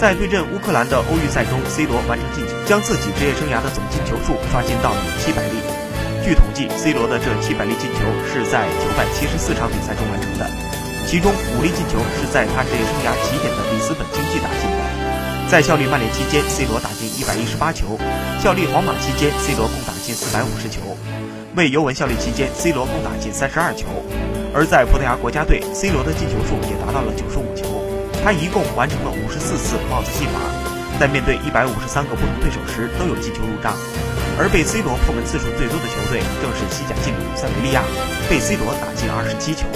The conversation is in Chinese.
在对阵乌克兰的欧预赛中，C 罗完成进球，将自己职业生涯的总进球数刷新到了七百粒。据统计，C 罗的这七百粒进球是在九百七十四场比赛中完成的，其中五粒进球是在他职业生涯起点的里斯本竞技打进的。在效力曼联期间，C 罗打进一百一十八球；效力皇马期间，C 罗共打进四百五十球；为尤文效力期间，C 罗共打进三十二球。而在葡萄牙国家队，C 罗的进球数也达到了九十五球。他一共完成了五十四次帽子戏法，在面对一百五十三个不同对手时都有进球入账。而被 C 罗破门次数最多的球队正是西甲劲旅塞维利亚，被 C 罗打进二十七球。